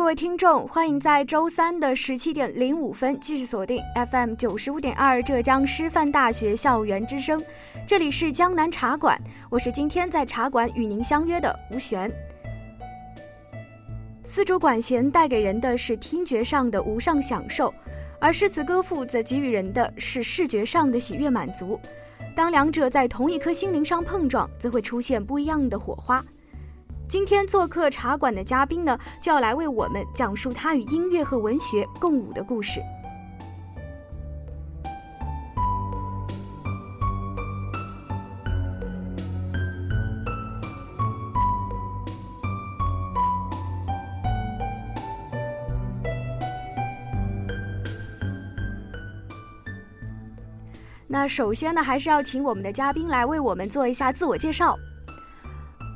各位听众，欢迎在周三的十七点零五分继续锁定 FM 九十五点二浙江师范大学校园之声，这里是江南茶馆，我是今天在茶馆与您相约的吴璇。丝竹管弦带给人的是听觉上的无上享受，而诗词歌赋则给予人的是视觉上的喜悦满足。当两者在同一颗心灵上碰撞，则会出现不一样的火花。今天做客茶馆的嘉宾呢，就要来为我们讲述他与音乐和文学共舞的故事。那首先呢，还是要请我们的嘉宾来为我们做一下自我介绍。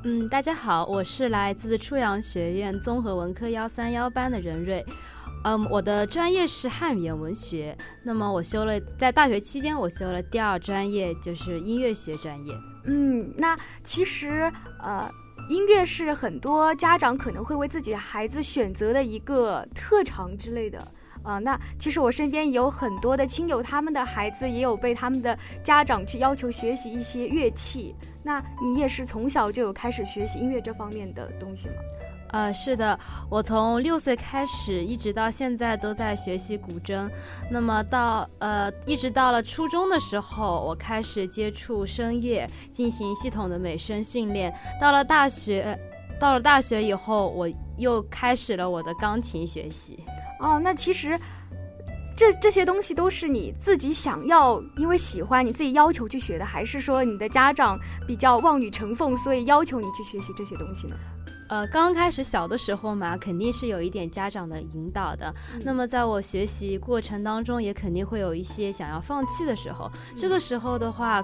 嗯，大家好，我是来自初阳学院综合文科幺三幺班的任瑞。嗯，我的专业是汉语言文学。那么我修了，在大学期间我修了第二专业，就是音乐学专业。嗯，那其实呃，音乐是很多家长可能会为自己孩子选择的一个特长之类的。啊，那其实我身边有很多的亲友，他们的孩子也有被他们的家长去要求学习一些乐器。那你也是从小就有开始学习音乐这方面的东西吗？呃，是的，我从六岁开始，一直到现在都在学习古筝。那么到呃，一直到了初中的时候，我开始接触声乐，进行系统的美声训练。到了大学，到了大学以后，我又开始了我的钢琴学习。哦，那其实，这这些东西都是你自己想要，因为喜欢你自己要求去学的，还是说你的家长比较望女成凤，所以要求你去学习这些东西呢？呃，刚开始小的时候嘛，肯定是有一点家长的引导的。那么在我学习过程当中，也肯定会有一些想要放弃的时候。这个时候的话。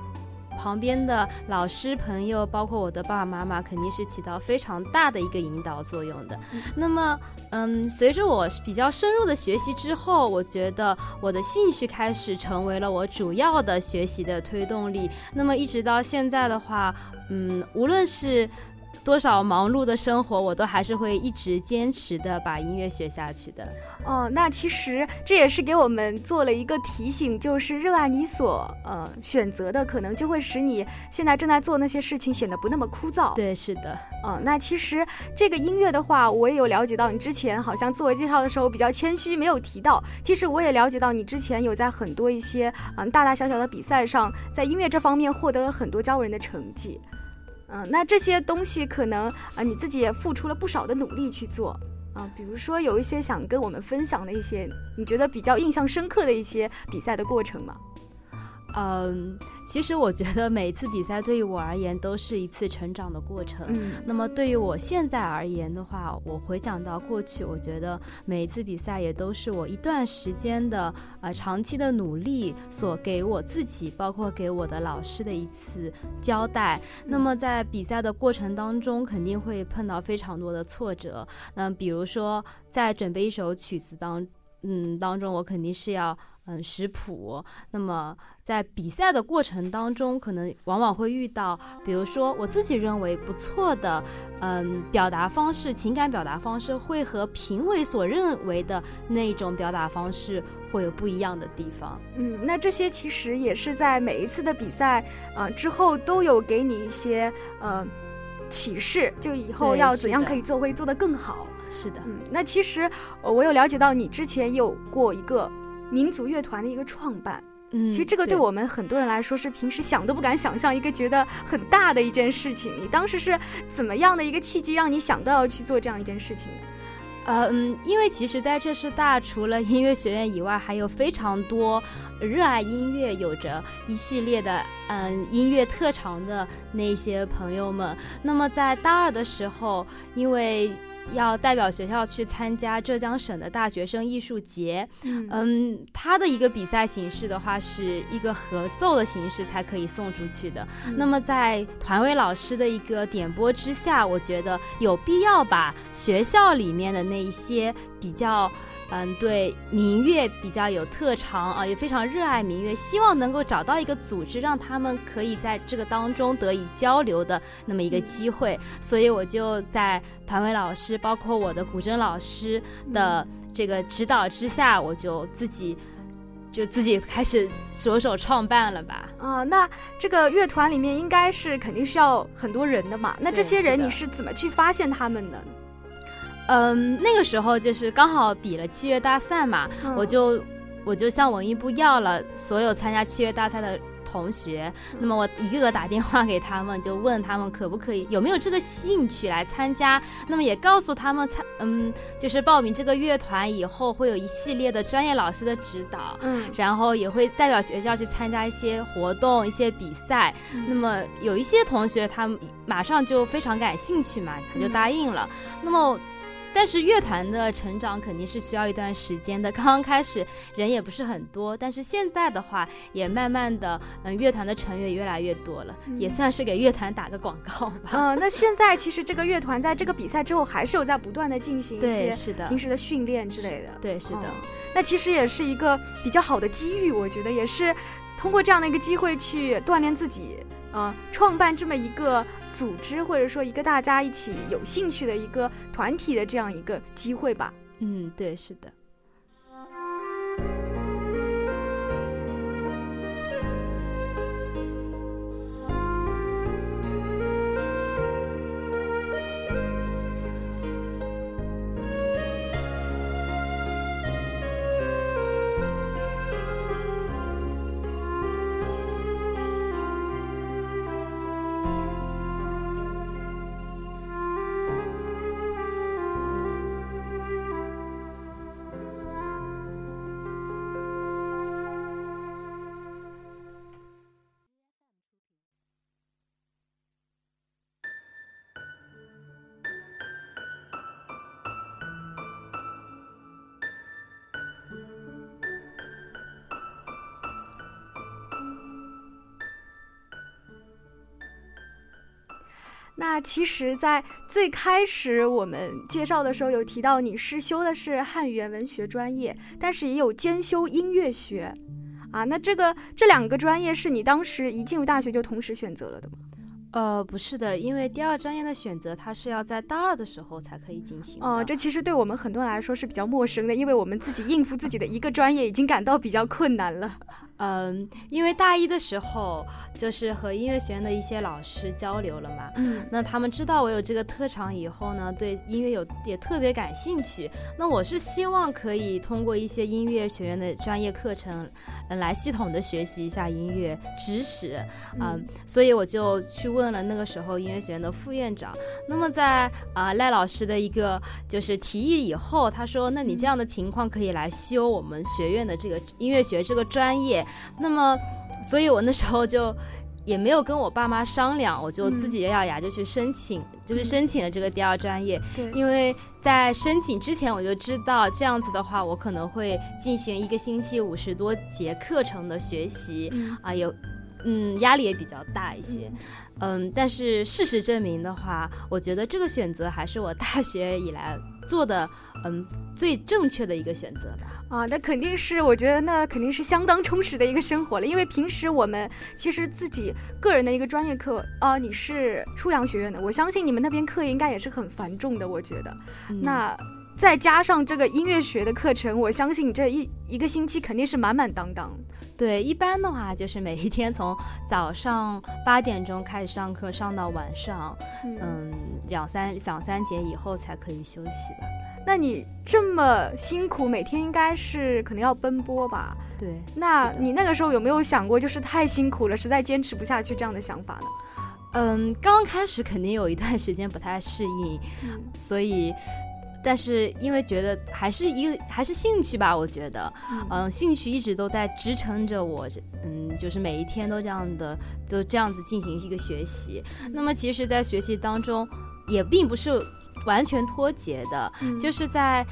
旁边的老师、朋友，包括我的爸爸妈妈，肯定是起到非常大的一个引导作用的。那么，嗯，随着我比较深入的学习之后，我觉得我的兴趣开始成为了我主要的学习的推动力。那么，一直到现在的话，嗯，无论是。多少忙碌的生活，我都还是会一直坚持的把音乐学下去的。哦，那其实这也是给我们做了一个提醒，就是热爱你所呃选择的，可能就会使你现在正在做那些事情显得不那么枯燥。对，是的。嗯，那其实这个音乐的话，我也有了解到，你之前好像自我介绍的时候比较谦虚，没有提到。其实我也了解到，你之前有在很多一些嗯大大小小的比赛上，在音乐这方面获得了很多骄人的成绩。嗯，那这些东西可能啊，你自己也付出了不少的努力去做啊。比如说，有一些想跟我们分享的一些，你觉得比较印象深刻的一些比赛的过程吗？嗯，其实我觉得每一次比赛对于我而言都是一次成长的过程。嗯那么对于我现在而言的话，我回想到过去，我觉得每一次比赛也都是我一段时间的呃长期的努力所给我自己，包括给我的老师的一次交代。那么在比赛的过程当中，肯定会碰到非常多的挫折。嗯，比如说在准备一首曲子当嗯当中，我肯定是要嗯食谱。那么在比赛的过程当中，可能往往会遇到，比如说我自己认为不错的，嗯，表达方式、情感表达方式，会和评委所认为的那种表达方式会有不一样的地方。嗯，那这些其实也是在每一次的比赛呃之后都有给你一些呃启示，就以后要怎样可以做会做得更好。是的，嗯，那其实呃我有了解到你之前有过一个民族乐团的一个创办。嗯，其实这个对我们很多人来说是平时想都不敢想象，一个觉得很大的一件事情。你当时是怎么样的一个契机让你想到要去做这样一件事情嗯，因为其实在浙师大除了音乐学院以外，还有非常多热爱音乐、有着一系列的嗯音乐特长的那些朋友们。那么在大二的时候，因为要代表学校去参加浙江省的大学生艺术节，嗯嗯，它的一个比赛形式的话，是一个合奏的形式才可以送出去的。那么在团委老师的一个点拨之下，我觉得有必要把学校里面的那一些比较。嗯，对民乐比较有特长啊，也非常热爱民乐，希望能够找到一个组织，让他们可以在这个当中得以交流的那么一个机会。所以我就在团委老师，包括我的古筝老师的这个指导之下，我就自己就自己开始着手创办了吧。啊、那这个乐团里面应该是肯定需要很多人的嘛？那这些人你是怎么去发现他们的呢？嗯，那个时候就是刚好比了器乐大赛嘛，嗯我就我就向文艺部要了所有参加器乐大赛的同学，那么我一个个打电话给他们，就问他们可不可以，有没有这个兴趣来参加。那么也告诉他们参，嗯，就是报名这个乐团以后会有一系列的专业老师的指导。嗯然后也会代表学校去参加一些活动、一些比赛。那么有一些同学他们马上就非常感兴趣嘛，他就答应了。那么。但是乐团的成长肯定是需要一段时间的，刚刚开始人也不是很多，但是现在的话也慢慢的，嗯，乐团的成员越来越多了，也算是给乐团打个广告吧。嗯、那现在其实这个乐团在这个比赛之后还是有在不断的进行一，些是的，平时的训练之类的。对，是的。哦那其实也是一个比较好的机遇，我觉得也是通过这样的一个机会去锻炼自己，呃，创办这么一个组织，或者说一个大家一起有兴趣的一个团体的这样一个机会吧。嗯，对，是的。那其实，在最开始我们介绍的时候有提到，你是修的是汉语言文学专业，但是也有兼修音乐学，啊，那这个这两个专业是你当时一进入大学就同时选择了的吗？呃，不是的，因为第二专业的选择，它是要在大二的时候才可以进行的。哦、这其实对我们很多人来说是比较陌生的，因为我们自己应付自己的一个专业已经感到比较困难了。嗯，因为大一的时候就是和音乐学院的一些老师交流了嘛，嗯那他们知道我有这个特长以后呢，对音乐有也特别感兴趣。那我是希望可以通过一些音乐学院的专业课程，嗯，来系统的学习一下音乐知识，嗯，所以我就去问了那个时候音乐学院的副院长。那么在啊、赖老师的一个就是提议以后，他说，那你这样的情况可以来修我们学院的这个音乐学这个专业。那么所以我那时候就。也没有跟我爸妈商量，我就自己咬咬牙就去申请，就是申请了这个第二专业。对，因为在申请之前我就知道这样子的话，我可能会进行一个星期五十多节课程的学习，啊，有，嗯，压力也比较大一些。嗯，但是事实证明的话，我觉得这个选择还是我大学以来做的，嗯，最正确的一个选择吧。啊，那肯定是，我觉得那肯定是相当充实的一个生活了。因为平时我们其实自己个人的一个专业课，啊，你是初阳学院的，我相信你们那边课应该也是很繁重的。我觉得，那再加上这个音乐学的课程，我相信你这一一个星期肯定是满满当当。对，一般的话就是每一天从早上八点钟开始上课，上到晚上，嗯，两三两三节以后才可以休息吧。那你这么辛苦，每天应该是可能要奔波吧？对。那你那个时候有没有想过，就是太辛苦了，实在坚持不下去这样的想法呢？嗯，刚开始肯定有一段时间不太适应，所以，但是因为觉得还是一个还是兴趣吧，我觉得，嗯，兴趣一直都在支撑着我，嗯，就是每一天都这样的，就这样子进行一个学习。那么其实，在学习当中，也并不是。完全脱节的，就是在。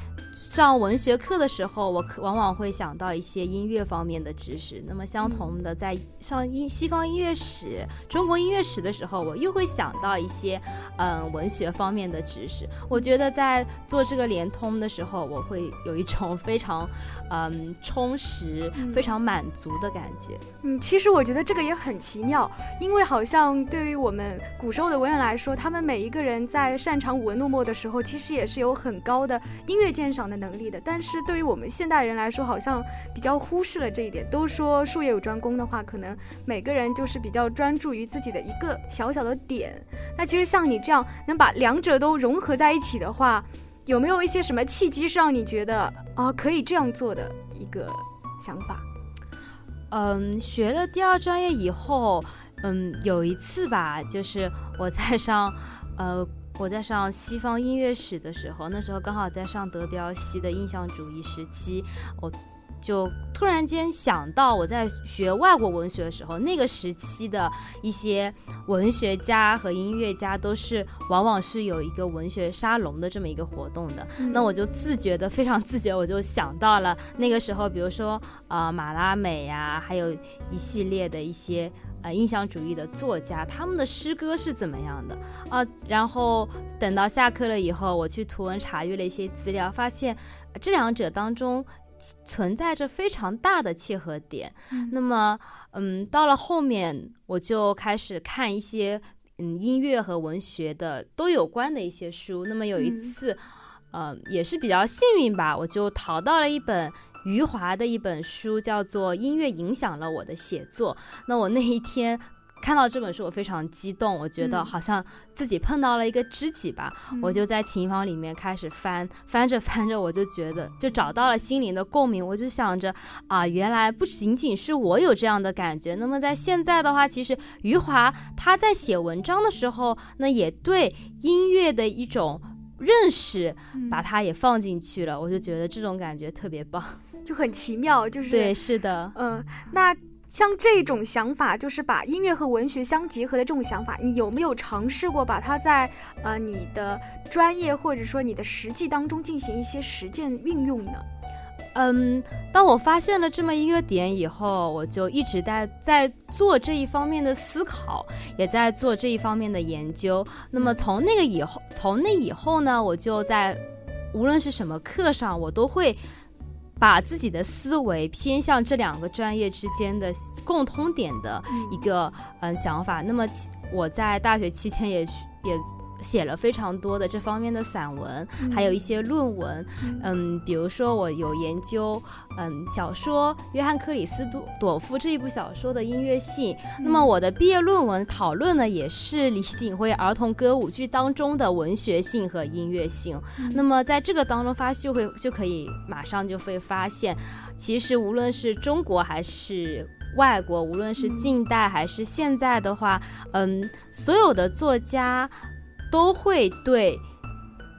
上文学课的时候，我往往会想到一些音乐方面的知识。那么相同的，在上音西方音乐史、中国音乐史的时候，我又会想到一些嗯文学方面的知识。我觉得在做这个联通的时候，我会有一种非常嗯充实、非常满足的感觉。嗯，其实我觉得这个也很奇妙，因为好像对于我们古时候的文人来说，他们每一个人在擅长舞文弄墨的时候，其实也是有很高的音乐鉴赏的。能力的，但是对于我们现代人来说，好像比较忽视了这一点。都说术业有专攻的话，可能每个人就是比较专注于自己的一个小小的点。那其实像你这样能把两者都融合在一起的话，有没有一些什么契机是让你觉得啊可以这样做的一个想法？嗯，学了第二专业以后，嗯，有一次吧，就是我在上，呃。我在上西方音乐史的时候，那时候刚好在上德彪西的印象主义时期，我就突然间想到，我在学外国文学的时候，那个时期的一些文学家和音乐家都是往往是有一个文学沙龙的这么一个活动的。那我就自觉的非常自觉，我就想到了那个时候，比如说啊马拉美呀，还有一系列的一些。呃，印象主义的作家，他们的诗歌是怎么样的啊？然后等到下课了以后，我去图文查阅了一些资料，发现这两者当中存在着非常大的契合点。那么，嗯，到了后面，我就开始看一些嗯音乐和文学的都有关的一些书。那么有一次，嗯，也是比较幸运吧，我就淘到了一本。余华的一本书叫做《音乐影响了我的写作》。那我那一天看到这本书，我非常激动，我觉得好像自己碰到了一个知己吧。我就在琴房里面开始翻，翻着翻着，我就觉得就找到了心灵的共鸣。我就想着啊，原来不仅仅是我有这样的感觉。那么在现在的话，其实余华他在写文章的时候，那也对音乐的一种认识，把它也放进去了。我就觉得这种感觉特别棒。就很奇妙，就是对，是的，嗯，那像这种想法，就是把音乐和文学相结合的这种想法，你有没有尝试过把它在呃你的专业或者说你的实际当中进行一些实践运用呢？嗯，当我发现了这么一个点以后，我就一直在在做这一方面的思考，也在做这一方面的研究。那么从那个以后，从那以后呢，我就在无论是什么课上，我都会。把自己的思维偏向这两个专业之间的共通点的一个嗯想法，那么我在大学期间也也。写了非常多的这方面的散文，还有一些论文。嗯，比如说我有研究嗯小说《约翰克里斯朵夫》这一部小说的音乐性。那么我的毕业论文讨论呢，也是李锦辉儿童歌舞剧当中的文学性和音乐性。那么在这个当中发就会就可以马上就会发现，其实无论是中国还是外国，无论是近代还是现在的话，嗯，所有的作家。都会对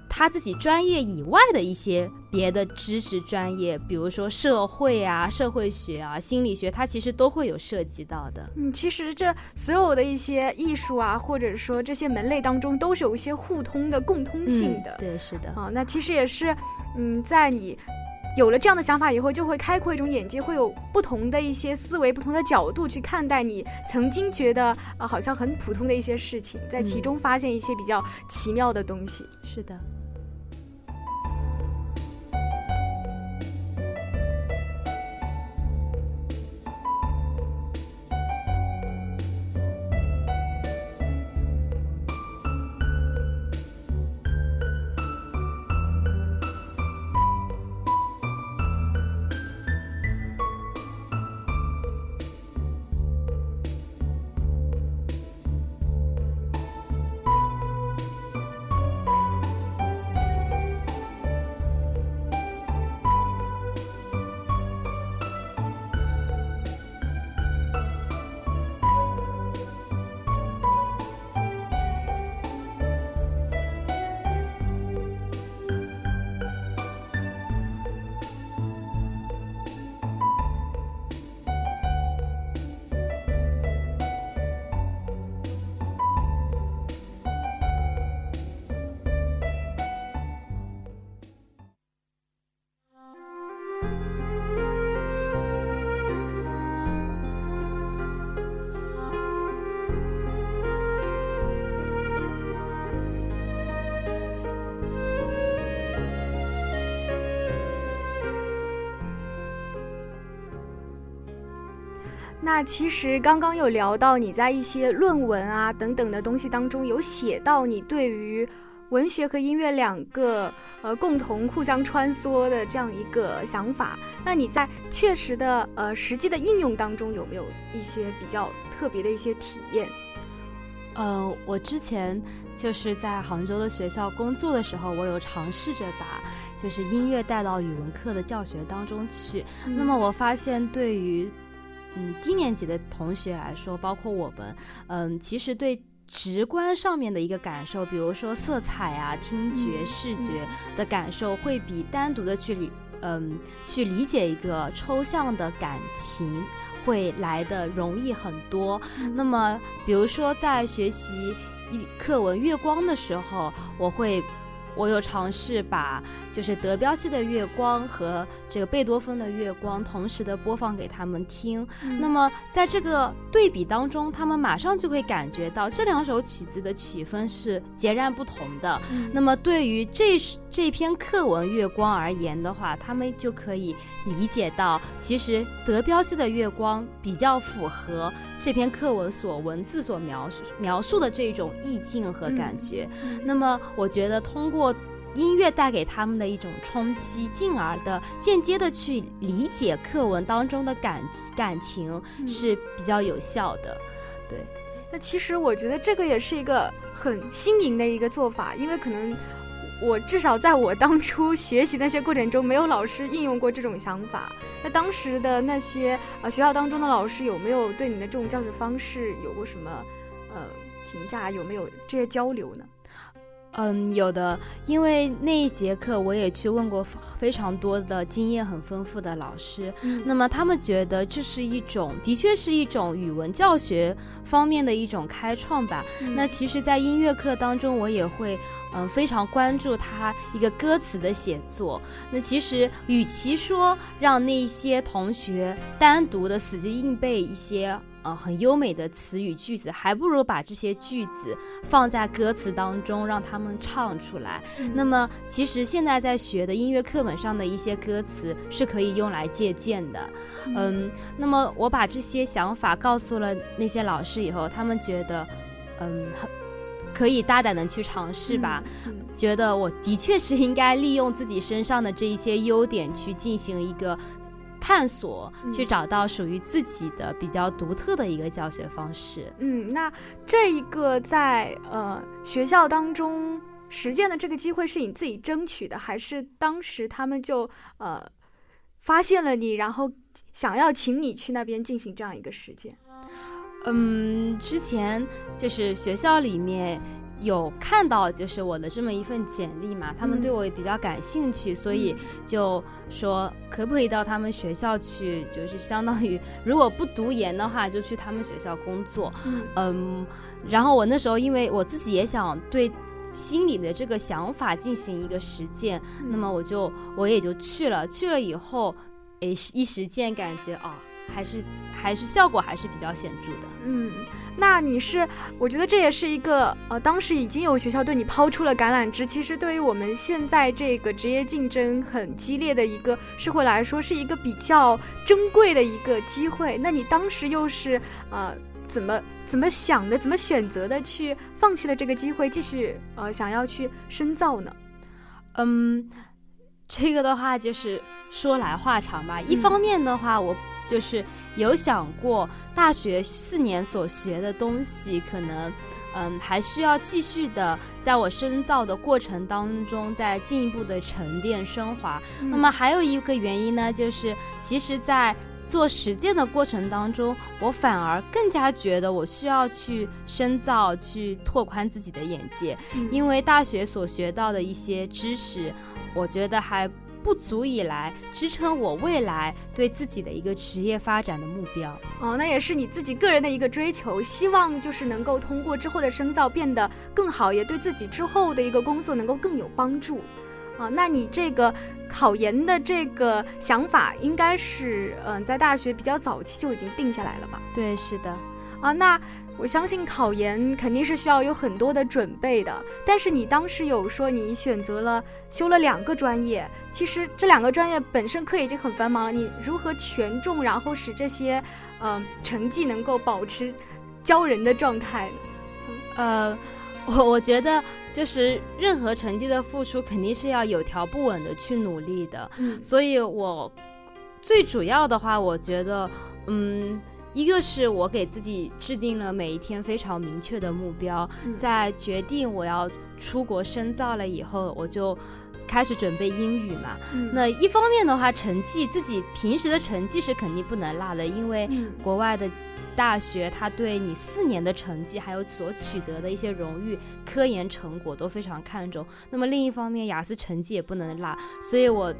他自己专业以外的一些别的知识专业，比如说社会啊、社会学啊、心理学，它其实都会有涉及到的。嗯，其实这所有的一些艺术啊，或者说这些门类当中，都是有一些互通的、共通性的。对，是的。啊，那其实也是，嗯，在你有了这样的想法以后，就会开阔一种眼界，会有不同的一些思维、不同的角度去看待你曾经觉得啊好像很普通的一些事情，在其中发现一些比较奇妙的东西。是的。那其实刚刚有聊到你在一些论文啊等等的东西当中有写到你对于文学和音乐两个呃共同互相穿梭的这样一个想法。那你在确实的呃实际的应用当中有没有一些比较特别的一些体验？呃，我之前就是在杭州的学校工作的时候，我有尝试着把就是音乐带到语文课的教学当中去。那么我发现对于嗯，低年级的同学来说，包括我们，嗯，其实对直观上面的一个感受，比如说色彩啊、听觉、视觉的感受，会比单独的去理，嗯，去理解一个抽象的感情，会来的容易很多。那么，比如说在学习一课文《月光》的时候，我会。我有尝试把就是德彪西的《月光》和这个贝多芬的《月光》同时的播放给他们听。那么在这个对比当中，他们马上就会感觉到这两首曲子的曲风是截然不同的。那么对于这这篇课文《月光》而言的话，他们就可以理解到，其实德彪西的《月光》比较符合这篇课文所文字所描述描述的这种意境和感觉。那么我觉得通过。过音乐带给他们的一种冲击，进而的间接的去理解课文当中的感感情是比较有效的。对，那其实我觉得这个也是一个很新颖的一个做法，因为可能我至少在我当初学习那些过程中，没有老师应用过这种想法。那当时的那些呃学校当中的老师有没有对你的这种教学方式有过什么呃评价？有没有这些交流呢？嗯，有的，因为那一节课我也去问过非常多的经验很丰富的老师，那么他们觉得这是一种，的确是一种语文教学方面的一种开创吧。那其实，在音乐课当中，我也会嗯非常关注他一个歌词的写作。那其实，与其说让那些同学单独的死记硬背一些。呃，很优美的词语句子，还不如把这些句子放在歌词当中，让他们唱出来。那么，其实现在在学的音乐课本上的一些歌词是可以用来借鉴的。嗯，那么我把这些想法告诉了那些老师以后，他们觉得，嗯，很可以大胆的去尝试吧。觉得我的确是应该利用自己身上的这一些优点去进行一个。探索，去找到属于自己的比较独特的一个教学方式。嗯，那这一个在呃学校当中实践的这个机会是你自己争取的，还是当时他们就呃发现了你，然后想要请你去那边进行这样一个实践？嗯，之前就是学校里面。有看到就是我的这么一份简历嘛，他们对我也比较感兴趣，所以就说可不可以到他们学校去，就是相当于如果不读研的话，就去他们学校工作。嗯，然后我那时候因为我自己也想对心里的这个想法进行一个实践，那么我就我也就去了，去了以后，诶，一实践感觉啊。还是还是效果还是比较显著的。嗯，那你是，我觉得这也是一个呃，当时已经有学校对你抛出了橄榄枝。其实对于我们现在这个职业竞争很激烈的一个社会来说，是一个比较珍贵的一个机会。那你当时又是呃怎么怎么想的，怎么选择的去放弃了这个机会，继续呃想要去深造呢？嗯，这个的话就是说来话长吧。一方面的话，我。就是有想过，大学四年所学的东西，可能，嗯，还需要继续的，在我深造的过程当中，再进一步的沉淀升华。那么还有一个原因呢，就是其实，在做实践的过程当中，我反而更加觉得我需要去深造，去拓宽自己的眼界，因为大学所学到的一些知识，我觉得还。不足以来支撑我未来对自己的一个职业发展的目标哦，那也是你自己个人的一个追求，希望就是能够通过之后的深造变得更好，也对自己之后的一个工作能够更有帮助啊。那你这个考研的这个想法，应该是嗯，在大学比较早期就已经定下来了吧？对，是的啊，那。我相信考研肯定是需要有很多的准备的，但是你当时有说你选择了修了两个专业，其实这两个专业本身课已经很繁忙了，你如何权重，然后使这些呃成绩能够保持骄人的状态？呃，我我觉得就是任何成绩的付出肯定是要有条不紊的去努力的，所以我最主要的话，我觉得嗯。一个是我给自己制定了每一天非常明确的目标，在决定我要出国深造了以后，我就开始准备英语嘛。那一方面的话，成绩自己平时的成绩是肯定不能落的，因为国外的大学他对你四年的成绩还有所取得的一些荣誉、科研成果都非常看重。那么另一方面，雅思成绩也不能落，所以我。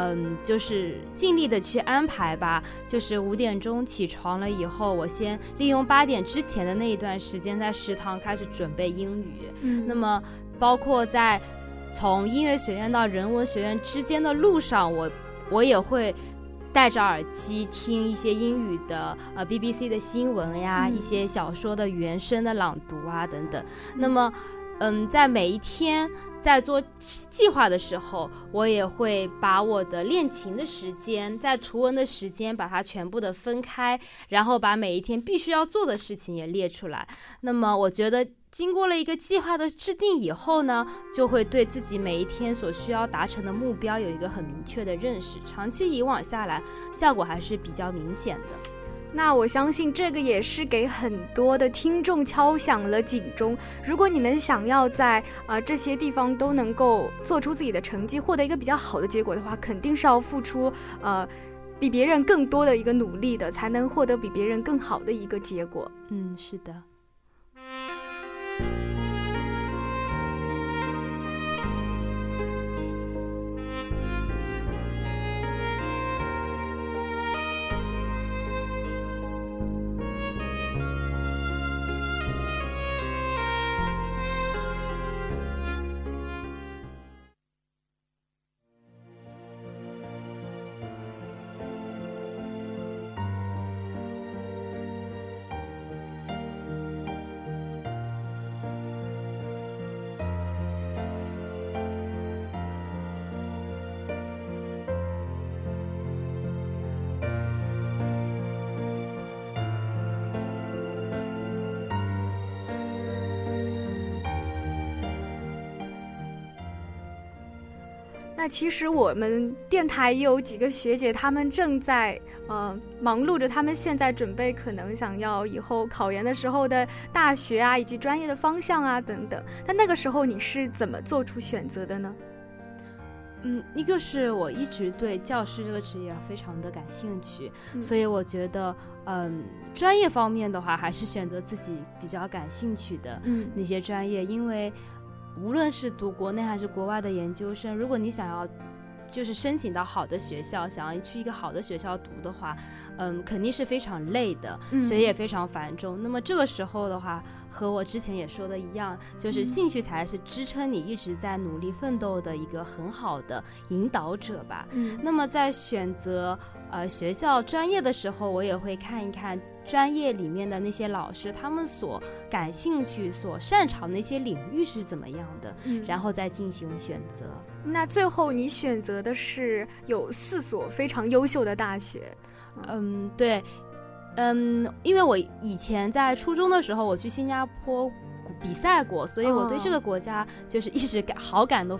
嗯，就是尽力的去安排吧。就是五点钟起床了以后，我先利用八点之前的那一段时间，在食堂开始准备英语。嗯，那么包括在从音乐学院到人文学院之间的路上，我我也会戴着耳机听一些英语的呃 BBC 的新闻呀，一些小说的原声的朗读啊等等。那么。嗯，在每一天在做计划的时候，我也会把我的练琴的时间、在图文的时间，把它全部的分开，然后把每一天必须要做的事情也列出来。那么，我觉得经过了一个计划的制定以后呢，就会对自己每一天所需要达成的目标有一个很明确的认识。长期以往下来，效果还是比较明显的。那我相信这个也是给很多的听众敲响了警钟。如果你们想要在啊这些地方都能够做出自己的成绩，获得一个比较好的结果的话，肯定是要付出呃比别人更多的一个努力的，才能获得比别人更好的一个结果。嗯，是的。那其实我们电台也有几个学姐，她们正在呃忙碌着，她们现在准备可能想要以后考研的时候的大学啊，以及专业的方向啊等等。那那个时候你是怎么做出选择的呢？嗯，一个是我一直对教师这个职业非常的感兴趣，嗯所以我觉得，嗯，专业方面的话，还是选择自己比较感兴趣的嗯那些专业，因为无论是读国内还是国外的研究生，如果你想要就是申请到好的学校，想要去一个好的学校读的话，嗯，肯定是非常累的，嗯学业非常繁重。那么这个时候的话，和我之前也说的一样，就是兴趣才是支撑你一直在努力奋斗的一个很好的引导者吧。嗯那么在选择呃学校专业的时候，我也会看一看专业里面的那些老师，他们所感兴趣、所擅长的一些领域是怎么样的，嗯然后再进行选择。那最后你选择的是有四所非常优秀的大学，嗯，对，嗯，因为我以前在初中的时候，我去新加坡比赛过，所以我对这哦。个国家就是一直感好感都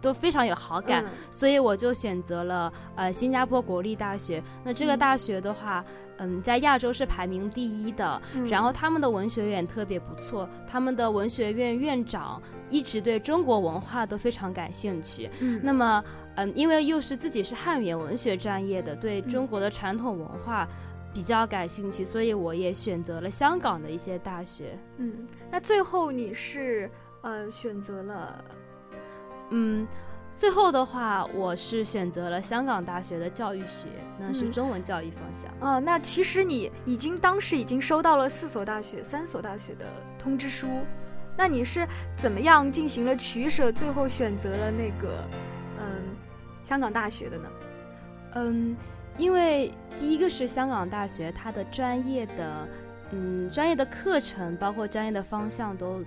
都非常有好感。嗯所以我就选择了呃新加坡国立大学。那这个嗯大学的话，嗯，在亚洲是排名第一的。嗯然后他们的文学院特别不错，他们的文学院院长一直对中国文化都非常感兴趣。嗯那么，嗯，因为又是自己是汉语言文学专业的，对中国的传统文化比较感兴趣，所以我也选择了香港的一些大学。嗯，那最后你是呃选择了嗯，最后的话，我是选择了香港大学的教育学，那是嗯中文教育方向。啊、那其实你已经当时已经收到了四所大学、三所大学的通知书，那你是怎么样进行了取舍，最后选择了那个嗯香港大学的呢？嗯，因为第一个是香港大学，它的专业的，嗯，专业的课程，包括专业的方向都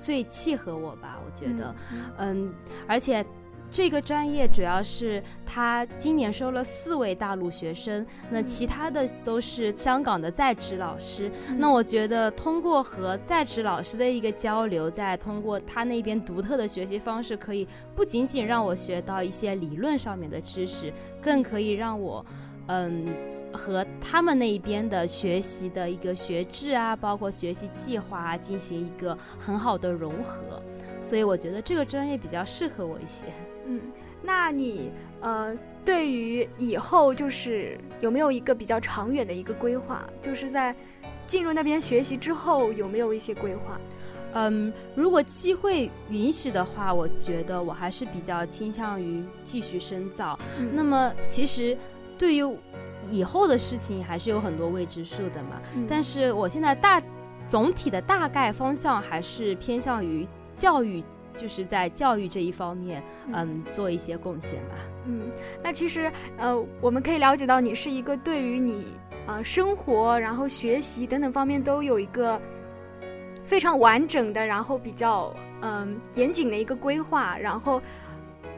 最契合我吧，我觉得，嗯，而且。这个专业主要是他今年收了四位大陆学生，那其他的都是香港的在职老师。那我觉得通过和在职老师的一个交流，再通过他那边独特的学习方式，可以不仅仅让我学到一些理论上面的知识，更可以让我，嗯，和他们那一边的学习的一个学制啊，包括学习计划啊，进行一个很好的融合。所以我觉得这个专业比较适合我一些。嗯，那你呃，对于以后就是有没有一个比较长远的一个规划？就是在进入那边学习之后，有没有一些规划？嗯，如果机会允许的话，我觉得我还是比较倾向于继续深造。嗯那么其实对于以后的事情还是有很多未知数的嘛。嗯但是我现在大总体的大概方向还是偏向于教育，就是在教育这一方面，嗯，做一些贡献吧。嗯，那其实呃，我们可以了解到你是一个对于你呃生活，然后学习等等方面都有一个非常完整的，然后比较嗯、严谨的一个规划。然后，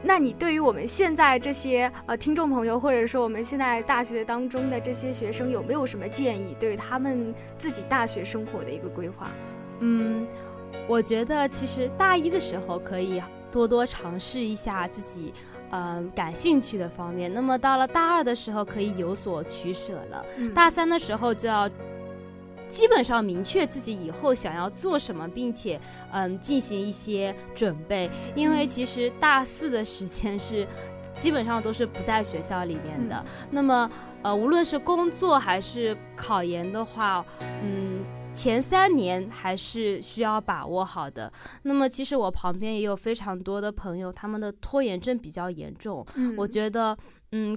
那你对于我们现在这些呃听众朋友，或者说我们现在大学当中的这些学生，有没有什么建议对于他们自己大学生活的一个规划？嗯，我觉得其实大一的时候可以多多尝试一下自己。嗯，感兴趣的方面，那么到了大二的时候可以有所取舍了。嗯大三的时候就要基本上明确自己以后想要做什么，并且嗯进行一些准备，因为其实大四的时间是 基本上都是不在学校里面的。那么呃，无论是工作还是考研的话，嗯。前三年还是需要把握好的。那么，其实我旁边也有非常多的朋友，他们的拖延症比较严重。嗯我觉得，嗯，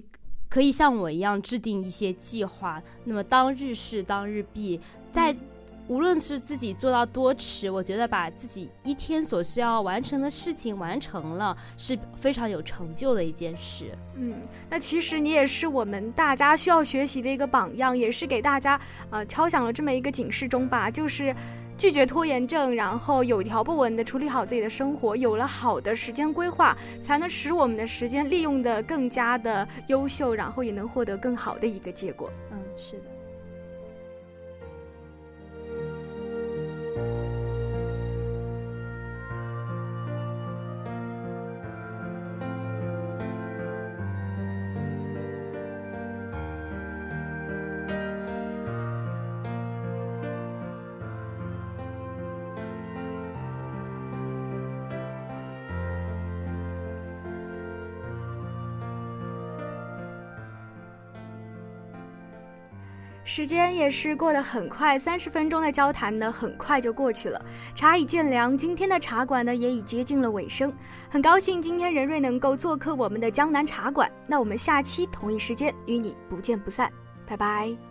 可以像我一样制定一些计划，那么当日事当日毕，在嗯无论是自己做到多迟，我觉得把自己一天所需要完成的事情完成了，是非常有成就的一件事。嗯，那其实你也是我们大家需要学习的一个榜样，也是给大家呃敲响了这么一个警示钟吧，就是拒绝拖延症，然后有条不紊的处理好自己的生活，有了好的时间规划，才能使我们的时间利用的更加的优秀，然后也能获得更好的一个结果。嗯，是的。时间也是过得很快，三十分钟的交谈呢，很快就过去了。茶已渐凉，今天的茶馆呢也已接近了尾声。很高兴今天任瑞能够做客我们的江南茶馆，那我们下期同一时间与你不见不散，拜拜。